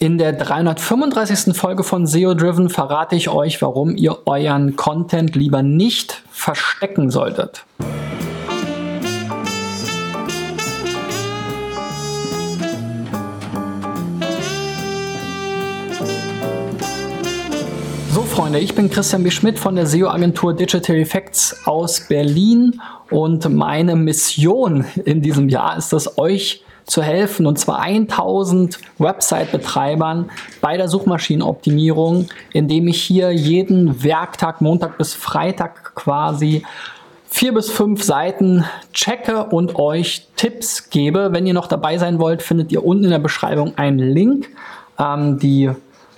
In der 335. Folge von SEO Driven verrate ich euch, warum ihr euren Content lieber nicht verstecken solltet. So Freunde, ich bin Christian B. Schmidt von der SEO-Agentur Digital Effects aus Berlin und meine Mission in diesem Jahr ist es, euch zu helfen und zwar 1000 Website-Betreibern bei der Suchmaschinenoptimierung, indem ich hier jeden Werktag, Montag bis Freitag quasi vier bis fünf Seiten checke und euch Tipps gebe. Wenn ihr noch dabei sein wollt, findet ihr unten in der Beschreibung einen Link. Ähm, die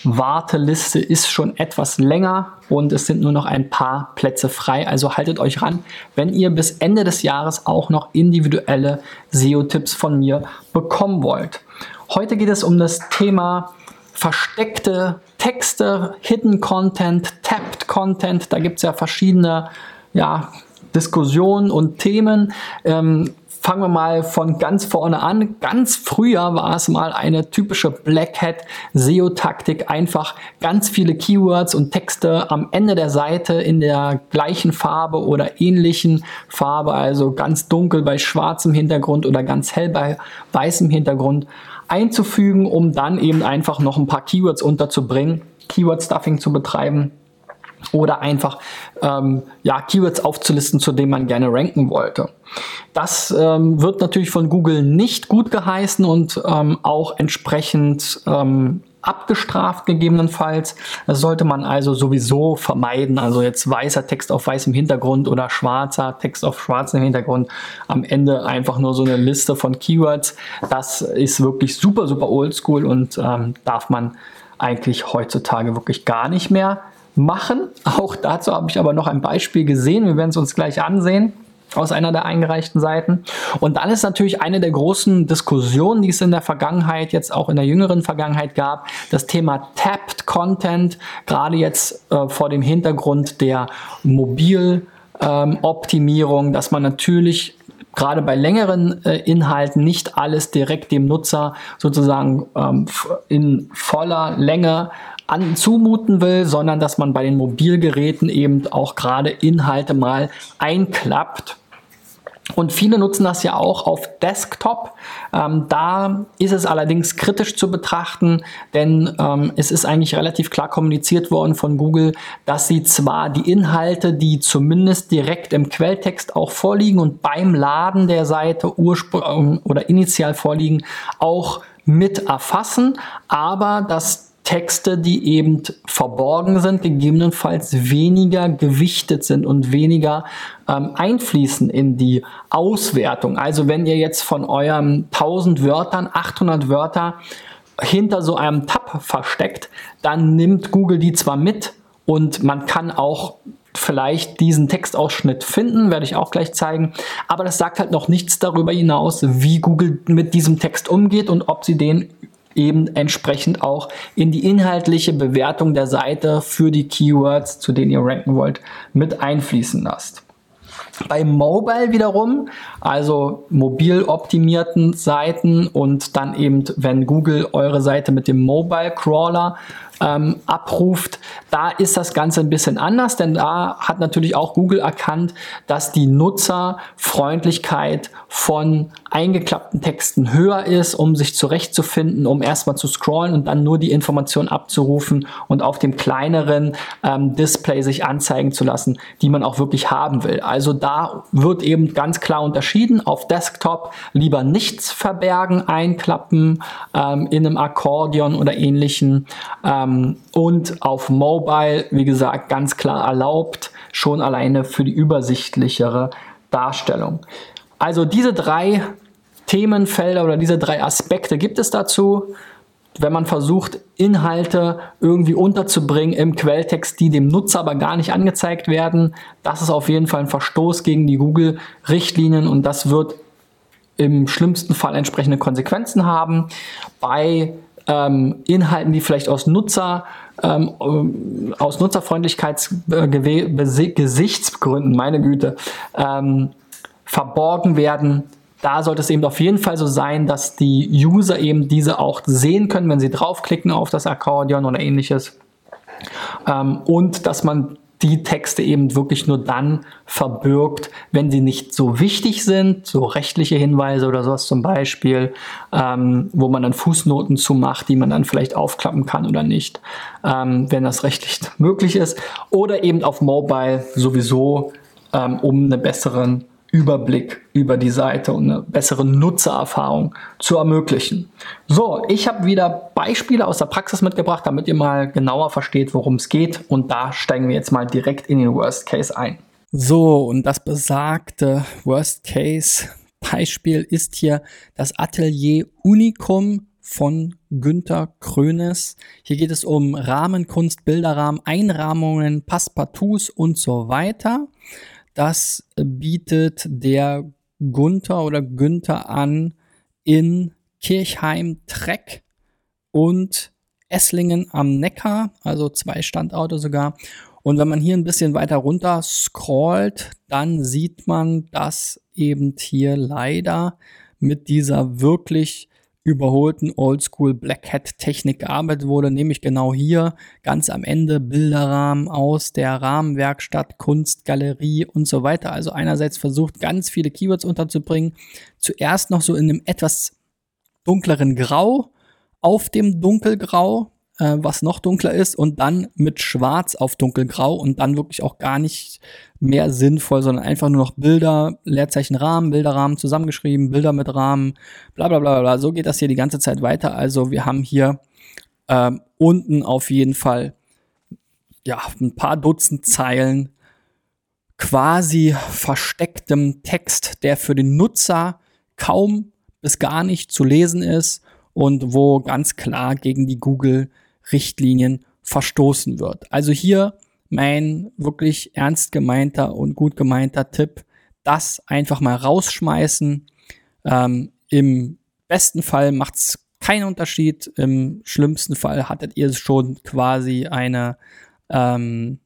Warteliste ist schon etwas länger und es sind nur noch ein paar Plätze frei. Also haltet euch ran, wenn ihr bis Ende des Jahres auch noch individuelle SEO-Tipps von mir bekommen wollt. Heute geht es um das Thema versteckte Texte, Hidden Content, Tapped Content. Da gibt es ja verschiedene ja, Diskussionen und Themen. Ähm, fangen wir mal von ganz vorne an. Ganz früher war es mal eine typische Black Hat SEO-Taktik, einfach ganz viele Keywords und Texte am Ende der Seite in der gleichen Farbe oder ähnlichen Farbe, also ganz dunkel bei schwarzem Hintergrund oder ganz hell bei weißem Hintergrund einzufügen, um dann eben einfach noch ein paar Keywords unterzubringen, Keyword-Stuffing zu betreiben oder einfach ähm, ja, Keywords aufzulisten, zu denen man gerne ranken wollte. Das ähm, wird natürlich von Google nicht gut geheißen und ähm, auch entsprechend ähm, abgestraft gegebenenfalls. Das sollte man also sowieso vermeiden. Also jetzt weißer Text auf weißem Hintergrund oder schwarzer Text auf schwarzem Hintergrund. Am Ende einfach nur so eine Liste von Keywords. Das ist wirklich super, super oldschool und ähm, darf man eigentlich heutzutage wirklich gar nicht mehr machen. Auch dazu habe ich aber noch ein Beispiel gesehen. Wir werden es uns gleich ansehen aus einer der eingereichten Seiten. Und dann ist natürlich eine der großen Diskussionen, die es in der Vergangenheit, jetzt auch in der jüngeren Vergangenheit gab, das Thema Tapped Content, gerade jetzt äh, vor dem Hintergrund der Mobiloptimierung, ähm, dass man natürlich gerade bei längeren äh, Inhalten nicht alles direkt dem Nutzer sozusagen ähm, in voller Länge an, zumuten will, sondern dass man bei den Mobilgeräten eben auch gerade Inhalte mal einklappt. Und viele nutzen das ja auch auf Desktop. Ähm, da ist es allerdings kritisch zu betrachten, denn ähm, es ist eigentlich relativ klar kommuniziert worden von Google, dass sie zwar die Inhalte, die zumindest direkt im Quelltext auch vorliegen und beim Laden der Seite ursprünglich oder initial vorliegen, auch mit erfassen, aber dass Texte, die eben verborgen sind, gegebenenfalls weniger gewichtet sind und weniger ähm, einfließen in die Auswertung. Also wenn ihr jetzt von euren 1000 Wörtern 800 Wörter hinter so einem Tab versteckt, dann nimmt Google die zwar mit und man kann auch vielleicht diesen Textausschnitt finden, werde ich auch gleich zeigen. Aber das sagt halt noch nichts darüber hinaus, wie Google mit diesem Text umgeht und ob sie den eben entsprechend auch in die inhaltliche Bewertung der Seite für die Keywords, zu denen ihr ranken wollt, mit einfließen lasst. Bei Mobile wiederum, also mobil optimierten Seiten und dann eben, wenn Google eure Seite mit dem Mobile Crawler ähm, abruft, da ist das Ganze ein bisschen anders, denn da hat natürlich auch Google erkannt, dass die Nutzerfreundlichkeit von eingeklappten Texten höher ist, um sich zurechtzufinden, um erstmal zu scrollen und dann nur die Information abzurufen und auf dem kleineren ähm, Display sich anzeigen zu lassen, die man auch wirklich haben will. Also da wird eben ganz klar unterschieden. Auf Desktop lieber nichts verbergen, einklappen ähm, in einem Akkordeon oder ähnlichen. Ähm, und auf Mobile, wie gesagt, ganz klar erlaubt, schon alleine für die übersichtlichere Darstellung. Also diese drei Themenfelder oder diese drei Aspekte gibt es dazu, wenn man versucht, Inhalte irgendwie unterzubringen im Quelltext, die dem Nutzer aber gar nicht angezeigt werden. Das ist auf jeden Fall ein Verstoß gegen die Google-Richtlinien und das wird im schlimmsten Fall entsprechende Konsequenzen haben. Bei ähm, Inhalten, die vielleicht aus Nutzer ähm, aus Nutzerfreundlichkeitsgesichtsgründen, meine Güte, ähm, verborgen werden, da sollte es eben auf jeden Fall so sein, dass die User eben diese auch sehen können, wenn sie draufklicken auf das Akkordeon oder ähnliches. Ähm, und dass man die Texte eben wirklich nur dann verbirgt, wenn sie nicht so wichtig sind, so rechtliche Hinweise oder sowas zum Beispiel, ähm, wo man dann Fußnoten zu macht, die man dann vielleicht aufklappen kann oder nicht, ähm, wenn das rechtlich möglich ist. Oder eben auf Mobile sowieso, ähm, um einen besseren Überblick über die Seite und eine bessere Nutzererfahrung zu ermöglichen. So, ich habe wieder Beispiele aus der Praxis mitgebracht, damit ihr mal genauer versteht, worum es geht. Und da steigen wir jetzt mal direkt in den Worst Case ein. So, und das besagte Worst Case Beispiel ist hier das Atelier Unicum von Günter Krönes. Hier geht es um Rahmenkunst, Bilderrahmen, Einrahmungen, Passepartouts und so weiter. Das bietet der Gunther oder Günther an in Kirchheim-Treck und Esslingen am Neckar, also zwei Standorte sogar. Und wenn man hier ein bisschen weiter runter scrollt, dann sieht man, dass eben hier leider mit dieser wirklich überholten Oldschool Black Hat Technik gearbeitet wurde, nämlich genau hier ganz am Ende Bilderrahmen aus der Rahmenwerkstatt, Kunstgalerie und so weiter. Also einerseits versucht ganz viele Keywords unterzubringen, zuerst noch so in einem etwas dunkleren Grau auf dem dunkelgrau, äh, was noch dunkler ist, und dann mit Schwarz auf dunkelgrau und dann wirklich auch gar nicht mehr sinnvoll, sondern einfach nur noch Bilder, Leerzeichen Rahmen, Bilderrahmen zusammengeschrieben, Bilder mit Rahmen, bla bla bla bla. So geht das hier die ganze Zeit weiter. Also wir haben hier äh, unten auf jeden Fall ja ein paar Dutzend Zeilen quasi verstecktem Text, der für den Nutzer kaum bis gar nicht zu lesen ist und wo ganz klar gegen die Google Richtlinien verstoßen wird. Also hier mein wirklich ernst gemeinter und gut gemeinter Tipp, das einfach mal rausschmeißen. Ähm, Im besten Fall macht es keinen Unterschied. Im schlimmsten Fall hattet ihr schon quasi eine, ähm,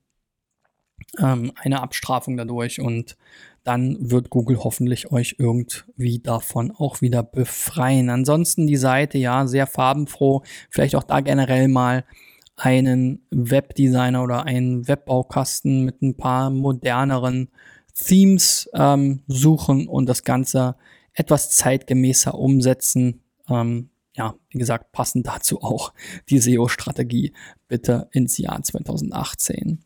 ähm, eine Abstrafung dadurch und dann wird Google hoffentlich euch irgendwie davon auch wieder befreien. Ansonsten die Seite, ja, sehr farbenfroh. Vielleicht auch da generell mal einen Webdesigner oder einen Webbaukasten mit ein paar moderneren Themes ähm, suchen und das Ganze etwas zeitgemäßer umsetzen. Ähm, ja, wie gesagt, passend dazu auch die SEO-Strategie bitte ins Jahr 2018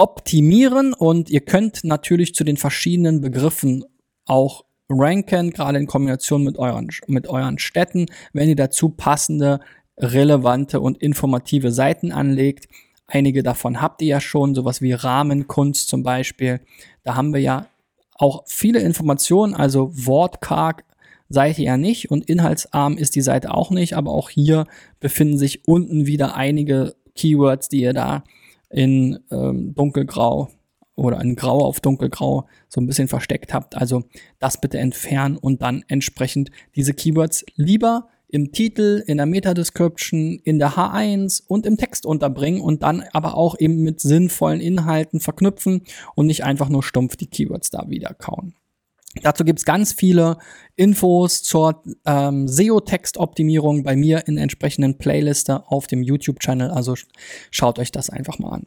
optimieren und ihr könnt natürlich zu den verschiedenen Begriffen auch ranken, gerade in Kombination mit euren, mit euren Städten, wenn ihr dazu passende relevante und informative Seiten anlegt. Einige davon habt ihr ja schon, sowas wie Rahmenkunst zum Beispiel. Da haben wir ja auch viele Informationen, also wortkarg ihr ja nicht und inhaltsarm ist die Seite auch nicht, aber auch hier befinden sich unten wieder einige Keywords, die ihr da in ähm, dunkelgrau oder in grau auf dunkelgrau so ein bisschen versteckt habt. Also das bitte entfernen und dann entsprechend diese Keywords lieber im Titel, in der Meta-Description, in der H1 und im Text unterbringen und dann aber auch eben mit sinnvollen Inhalten verknüpfen und nicht einfach nur stumpf die Keywords da wieder kauen. Dazu gibt's ganz viele Infos zur ähm, SEO-Textoptimierung bei mir in entsprechenden Playliste auf dem YouTube-Channel. Also schaut euch das einfach mal an.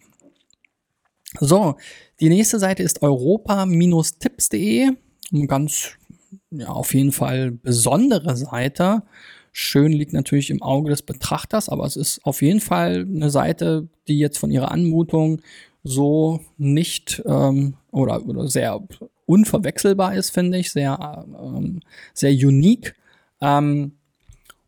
So, die nächste Seite ist europa-tipps.de. Ganz, ja, auf jeden Fall besondere Seite. Schön liegt natürlich im Auge des Betrachters, aber es ist auf jeden Fall eine Seite, die jetzt von ihrer Anmutung so nicht ähm, oder, oder sehr unverwechselbar ist, finde ich, sehr, ähm, sehr unique. Ähm,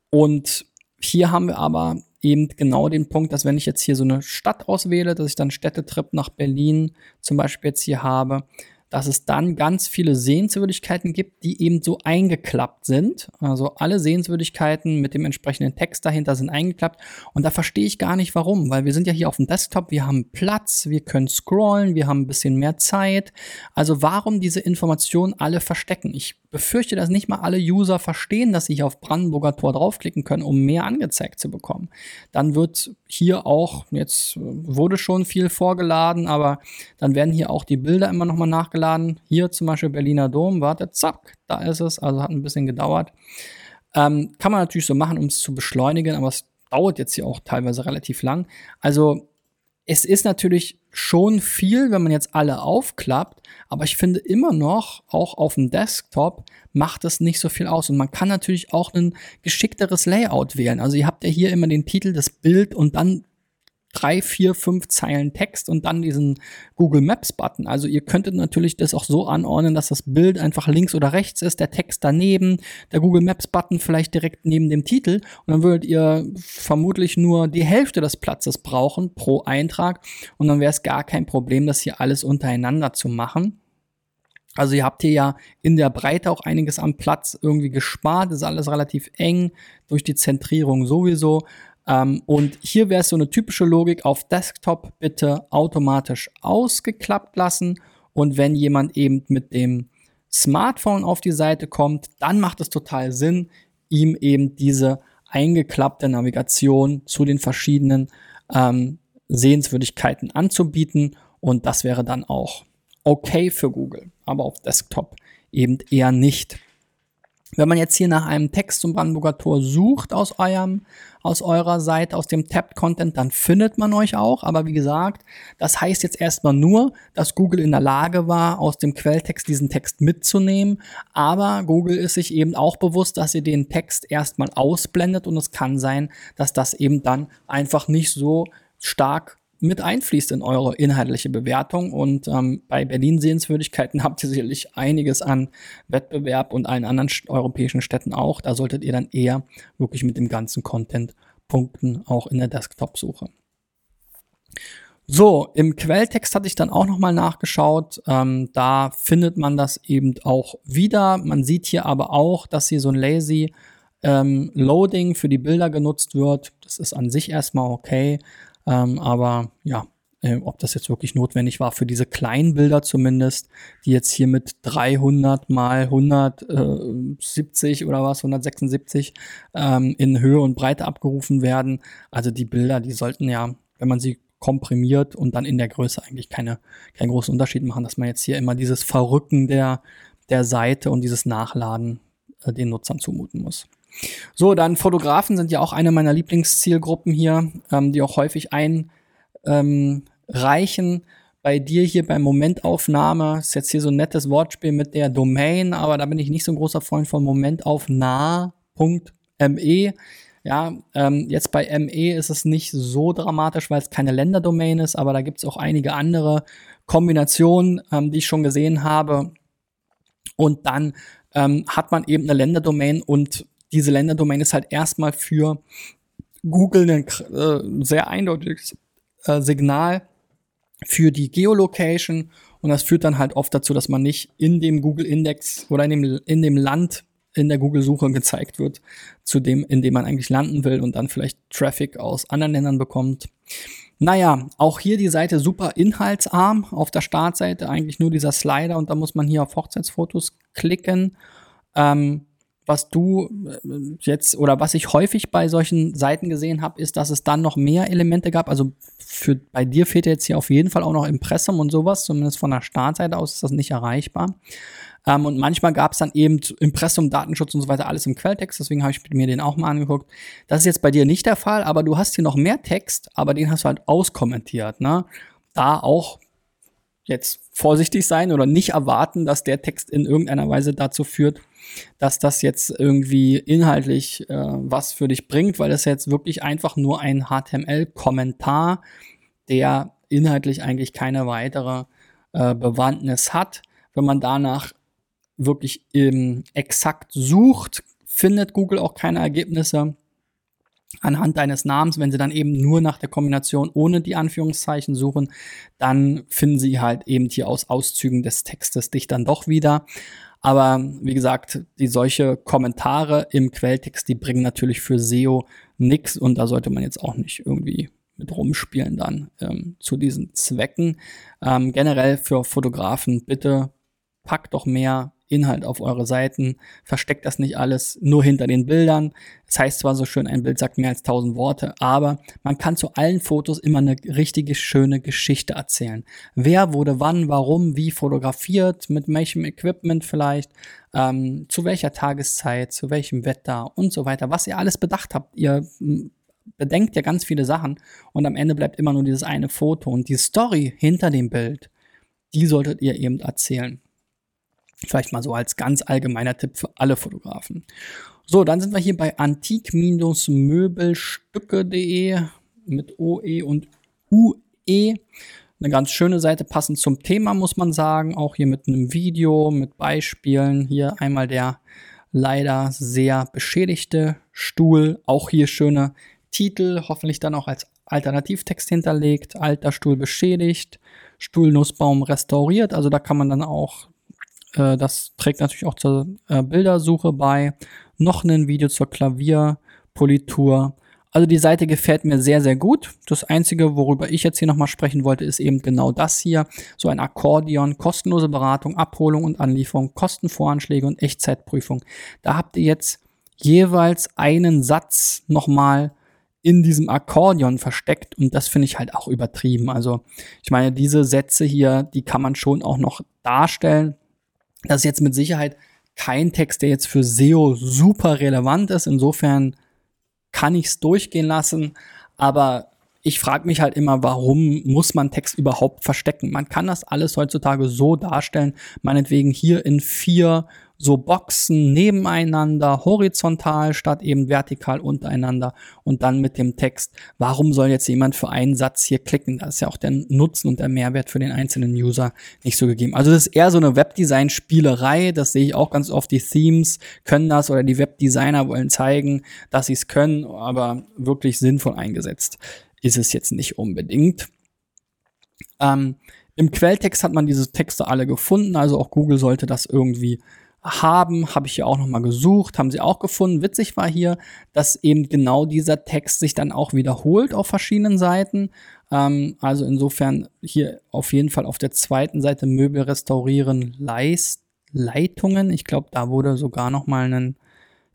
und hier haben wir aber eben genau den Punkt, dass wenn ich jetzt hier so eine Stadt auswähle, dass ich dann Städtetrip nach Berlin zum Beispiel jetzt hier habe, dass es dann ganz viele Sehenswürdigkeiten gibt, die eben so eingeklappt sind. Also alle Sehenswürdigkeiten mit dem entsprechenden Text dahinter sind eingeklappt. Und da verstehe ich gar nicht warum, weil wir sind ja hier auf dem Desktop, wir haben Platz, wir können scrollen, wir haben ein bisschen mehr Zeit. Also warum diese Informationen alle verstecken? Ich befürchte, dass nicht mal alle User verstehen, dass sie hier auf Brandenburger Tor draufklicken können, um mehr angezeigt zu bekommen. Dann wird hier auch, jetzt wurde schon viel vorgeladen, aber dann werden hier auch die Bilder immer nochmal nachgeladen nachgeladen. Hier zum Beispiel Berliner Dom, warte, zack, da ist es. Also hat ein bisschen gedauert. Ähm, kann man natürlich so machen, um es zu beschleunigen, aber es dauert jetzt hier auch teilweise relativ lang. Also es ist natürlich schon viel, wenn man jetzt alle aufklappt, aber ich finde immer noch, auch auf dem Desktop, macht es nicht so viel aus. Und man kann natürlich auch ein geschickteres Layout wählen. Also ihr habt ja hier immer den Titel, das Bild und dann drei, vier, fünf Zeilen Text und dann diesen Google Maps Button. Also ihr könntet natürlich das auch so anordnen, dass das Bild einfach links oder rechts ist, der Text daneben, der Google Maps Button vielleicht direkt neben dem Titel und dann würdet ihr vermutlich nur die Hälfte des Platzes brauchen pro Eintrag und dann wäre es gar kein Problem, das hier alles untereinander zu machen. Also ihr habt hier ja in der Breite auch einiges am Platz irgendwie gespart, ist alles relativ eng durch die Zentrierung sowieso. Ähm, und hier wäre es so eine typische Logik auf Desktop bitte automatisch ausgeklappt lassen. Und wenn jemand eben mit dem Smartphone auf die Seite kommt, dann macht es total Sinn, ihm eben diese eingeklappte Navigation zu den verschiedenen ähm, Sehenswürdigkeiten anzubieten. Und das wäre dann auch okay für Google, aber auf Desktop eben eher nicht. Wenn man jetzt hier nach einem Text zum Brandenburger Tor sucht aus eurem, aus eurer Seite, aus dem Tabbed Content, dann findet man euch auch. Aber wie gesagt, das heißt jetzt erstmal nur, dass Google in der Lage war, aus dem Quelltext diesen Text mitzunehmen. Aber Google ist sich eben auch bewusst, dass ihr den Text erstmal ausblendet und es kann sein, dass das eben dann einfach nicht so stark mit einfließt in eure inhaltliche Bewertung. Und ähm, bei Berlin Sehenswürdigkeiten habt ihr sicherlich einiges an Wettbewerb und allen anderen europäischen Städten auch. Da solltet ihr dann eher wirklich mit dem ganzen Content punkten, auch in der Desktop-Suche. So, im Quelltext hatte ich dann auch nochmal nachgeschaut. Ähm, da findet man das eben auch wieder. Man sieht hier aber auch, dass hier so ein Lazy ähm, Loading für die Bilder genutzt wird. Das ist an sich erstmal okay. Ähm, aber ja, äh, ob das jetzt wirklich notwendig war für diese kleinen Bilder zumindest, die jetzt hier mit 300 mal 170 oder was, 176 ähm, in Höhe und Breite abgerufen werden. Also die Bilder, die sollten ja, wenn man sie komprimiert und dann in der Größe eigentlich keine, keinen großen Unterschied machen, dass man jetzt hier immer dieses Verrücken der, der Seite und dieses Nachladen äh, den Nutzern zumuten muss. So, dann Fotografen sind ja auch eine meiner Lieblingszielgruppen hier, ähm, die auch häufig einreichen. Ähm, bei dir hier bei Momentaufnahme ist jetzt hier so ein nettes Wortspiel mit der Domain, aber da bin ich nicht so ein großer Freund von momentaufnah.me. Ja, ähm, jetzt bei ME ist es nicht so dramatisch, weil es keine Länderdomain ist, aber da gibt es auch einige andere Kombinationen, ähm, die ich schon gesehen habe. Und dann ähm, hat man eben eine Länderdomain und diese Länderdomain ist halt erstmal für Google ein äh, sehr eindeutiges äh, Signal für die Geolocation und das führt dann halt oft dazu, dass man nicht in dem Google Index oder in dem, in dem Land in der Google-Suche gezeigt wird, zu dem, in dem man eigentlich landen will und dann vielleicht Traffic aus anderen Ländern bekommt. Naja, auch hier die Seite super inhaltsarm. Auf der Startseite eigentlich nur dieser Slider und da muss man hier auf Hochzeitsfotos klicken. Ähm, was du äh, jetzt oder was ich häufig bei solchen Seiten gesehen habe, ist, dass es dann noch mehr Elemente gab. Also für bei dir fehlt jetzt hier auf jeden Fall auch noch Impressum und sowas. Zumindest von der Startseite aus ist das nicht erreichbar. Ähm, und manchmal gab es dann eben Impressum, Datenschutz und so weiter alles im Quelltext. Deswegen habe ich mir den auch mal angeguckt. Das ist jetzt bei dir nicht der Fall, aber du hast hier noch mehr Text, aber den hast du halt auskommentiert. Ne? Da auch jetzt vorsichtig sein oder nicht erwarten, dass der Text in irgendeiner Weise dazu führt, dass das jetzt irgendwie inhaltlich äh, was für dich bringt, weil das jetzt wirklich einfach nur ein HTML-Kommentar, der inhaltlich eigentlich keine weitere äh, Bewandtnis hat. Wenn man danach wirklich ähm, exakt sucht, findet Google auch keine Ergebnisse anhand deines Namens, wenn sie dann eben nur nach der Kombination ohne die Anführungszeichen suchen, dann finden sie halt eben hier aus Auszügen des Textes dich dann doch wieder. Aber wie gesagt, die solche Kommentare im Quelltext, die bringen natürlich für SEO nichts und da sollte man jetzt auch nicht irgendwie mit rumspielen dann ähm, zu diesen Zwecken. Ähm, generell für Fotografen bitte packt doch mehr Inhalt auf eure Seiten. Versteckt das nicht alles nur hinter den Bildern. Das heißt zwar so schön, ein Bild sagt mehr als tausend Worte, aber man kann zu allen Fotos immer eine richtige schöne Geschichte erzählen. Wer wurde wann, warum, wie fotografiert, mit welchem Equipment vielleicht, ähm, zu welcher Tageszeit, zu welchem Wetter und so weiter. Was ihr alles bedacht habt. Ihr hm, bedenkt ja ganz viele Sachen und am Ende bleibt immer nur dieses eine Foto und die Story hinter dem Bild, die solltet ihr eben erzählen. Vielleicht mal so als ganz allgemeiner Tipp für alle Fotografen. So, dann sind wir hier bei antik-möbelstücke.de mit OE und UE. Eine ganz schöne Seite, passend zum Thema, muss man sagen. Auch hier mit einem Video, mit Beispielen. Hier einmal der leider sehr beschädigte Stuhl. Auch hier schöne Titel, hoffentlich dann auch als Alternativtext hinterlegt. Alter Stuhl beschädigt, Stuhlnussbaum restauriert. Also da kann man dann auch äh, das trägt natürlich auch zur äh, Bildersuche bei. Noch ein Video zur Klavierpolitur. Also die Seite gefällt mir sehr, sehr gut. Das Einzige, worüber ich jetzt hier nochmal sprechen wollte, ist eben genau das hier. So ein Akkordeon, kostenlose Beratung, Abholung und Anlieferung, Kostenvoranschläge und Echtzeitprüfung. Da habt ihr jetzt jeweils einen Satz nochmal in diesem Akkordeon versteckt und das finde ich halt auch übertrieben. Also ich meine, diese Sätze hier, die kann man schon auch noch darstellen. Das ist jetzt mit Sicherheit kein Text, der jetzt für SEO super relevant ist. Insofern kann ich es durchgehen lassen. Aber ich frage mich halt immer, warum muss man Text überhaupt verstecken? Man kann das alles heutzutage so darstellen, meinetwegen hier in vier so Boxen nebeneinander, horizontal statt eben vertikal untereinander und dann mit dem Text. Warum soll jetzt jemand für einen Satz hier klicken? Da ist ja auch der Nutzen und der Mehrwert für den einzelnen User nicht so gegeben. Also das ist eher so eine Webdesign-Spielerei. Das sehe ich auch ganz oft. Die Themes können das oder die Webdesigner wollen zeigen, dass sie es können, aber wirklich sinnvoll eingesetzt ist es jetzt nicht unbedingt. Ähm, Im Quelltext hat man diese Texte alle gefunden, also auch Google sollte das irgendwie haben, habe ich hier auch nochmal gesucht, haben sie auch gefunden. Witzig war hier, dass eben genau dieser Text sich dann auch wiederholt auf verschiedenen Seiten. Ähm, also insofern hier auf jeden Fall auf der zweiten Seite Möbel restaurieren Leist Leitungen. Ich glaube, da wurde sogar nochmal ein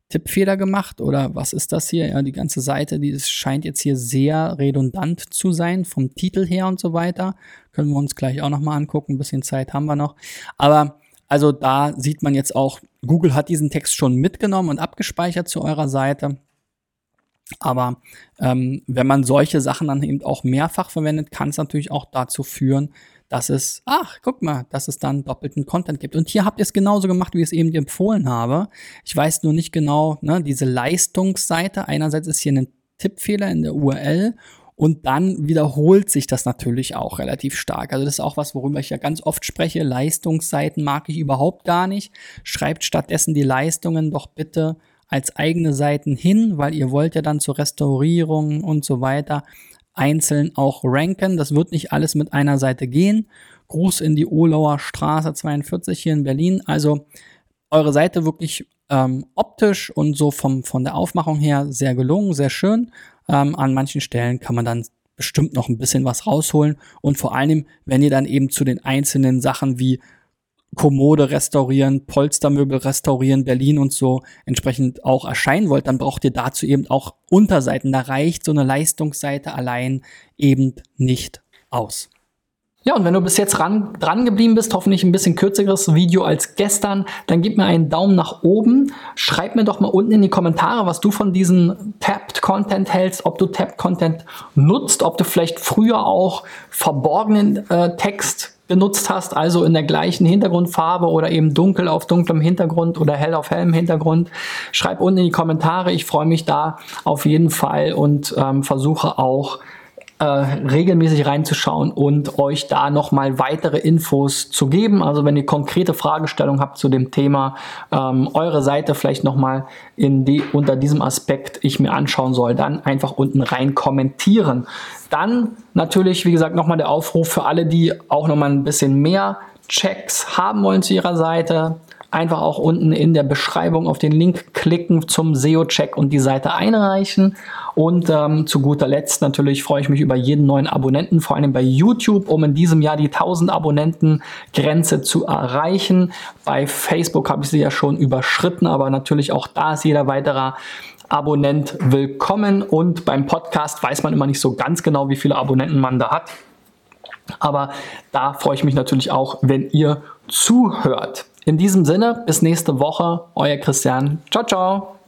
Tippfehler gemacht oder was ist das hier? Ja, die ganze Seite, die scheint jetzt hier sehr redundant zu sein vom Titel her und so weiter. Können wir uns gleich auch nochmal angucken. Ein bisschen Zeit haben wir noch. Aber also da sieht man jetzt auch, Google hat diesen Text schon mitgenommen und abgespeichert zu eurer Seite. Aber ähm, wenn man solche Sachen dann eben auch mehrfach verwendet, kann es natürlich auch dazu führen, dass es, ach, guck mal, dass es dann doppelten Content gibt. Und hier habt ihr es genauso gemacht, wie ich es eben empfohlen habe. Ich weiß nur nicht genau, ne, diese Leistungsseite. Einerseits ist hier ein Tippfehler in der URL und dann wiederholt sich das natürlich auch relativ stark. Also das ist auch was, worüber ich ja ganz oft spreche. Leistungsseiten mag ich überhaupt gar nicht. Schreibt stattdessen die Leistungen doch bitte als eigene Seiten hin, weil ihr wollt ja dann zur Restaurierung und so weiter einzeln auch ranken. Das wird nicht alles mit einer Seite gehen. Gruß in die Ohlauer Straße 42 hier in Berlin. Also eure Seite wirklich ähm, optisch und so vom, von der Aufmachung her sehr gelungen, sehr schön. Ähm, an manchen Stellen kann man dann bestimmt noch ein bisschen was rausholen. Und vor allem, wenn ihr dann eben zu den einzelnen Sachen wie Kommode restaurieren, Polstermöbel restaurieren, Berlin und so entsprechend auch erscheinen wollt, dann braucht ihr dazu eben auch Unterseiten. Da reicht so eine Leistungsseite allein eben nicht aus. Ja, und wenn du bis jetzt ran, dran geblieben bist, hoffentlich ein bisschen kürzeres Video als gestern, dann gib mir einen Daumen nach oben. Schreib mir doch mal unten in die Kommentare, was du von diesem Tapped Content hältst, ob du Tapped Content nutzt, ob du vielleicht früher auch verborgenen äh, Text benutzt hast, also in der gleichen Hintergrundfarbe oder eben dunkel auf dunklem Hintergrund oder hell auf hellem Hintergrund. Schreib unten in die Kommentare. Ich freue mich da auf jeden Fall und ähm, versuche auch äh, regelmäßig reinzuschauen und euch da nochmal weitere Infos zu geben. Also wenn ihr konkrete Fragestellungen habt zu dem Thema, ähm, eure Seite vielleicht nochmal in die, unter diesem Aspekt ich mir anschauen soll, dann einfach unten rein kommentieren. Dann natürlich, wie gesagt, nochmal der Aufruf für alle, die auch nochmal ein bisschen mehr Checks haben wollen zu ihrer Seite einfach auch unten in der Beschreibung auf den Link klicken zum SEO-Check und die Seite einreichen. Und ähm, zu guter Letzt natürlich freue ich mich über jeden neuen Abonnenten, vor allem bei YouTube, um in diesem Jahr die 1000 Abonnenten-Grenze zu erreichen. Bei Facebook habe ich sie ja schon überschritten, aber natürlich auch da ist jeder weitere Abonnent willkommen. Und beim Podcast weiß man immer nicht so ganz genau, wie viele Abonnenten man da hat. Aber da freue ich mich natürlich auch, wenn ihr zuhört. In diesem Sinne, bis nächste Woche, euer Christian. Ciao, ciao.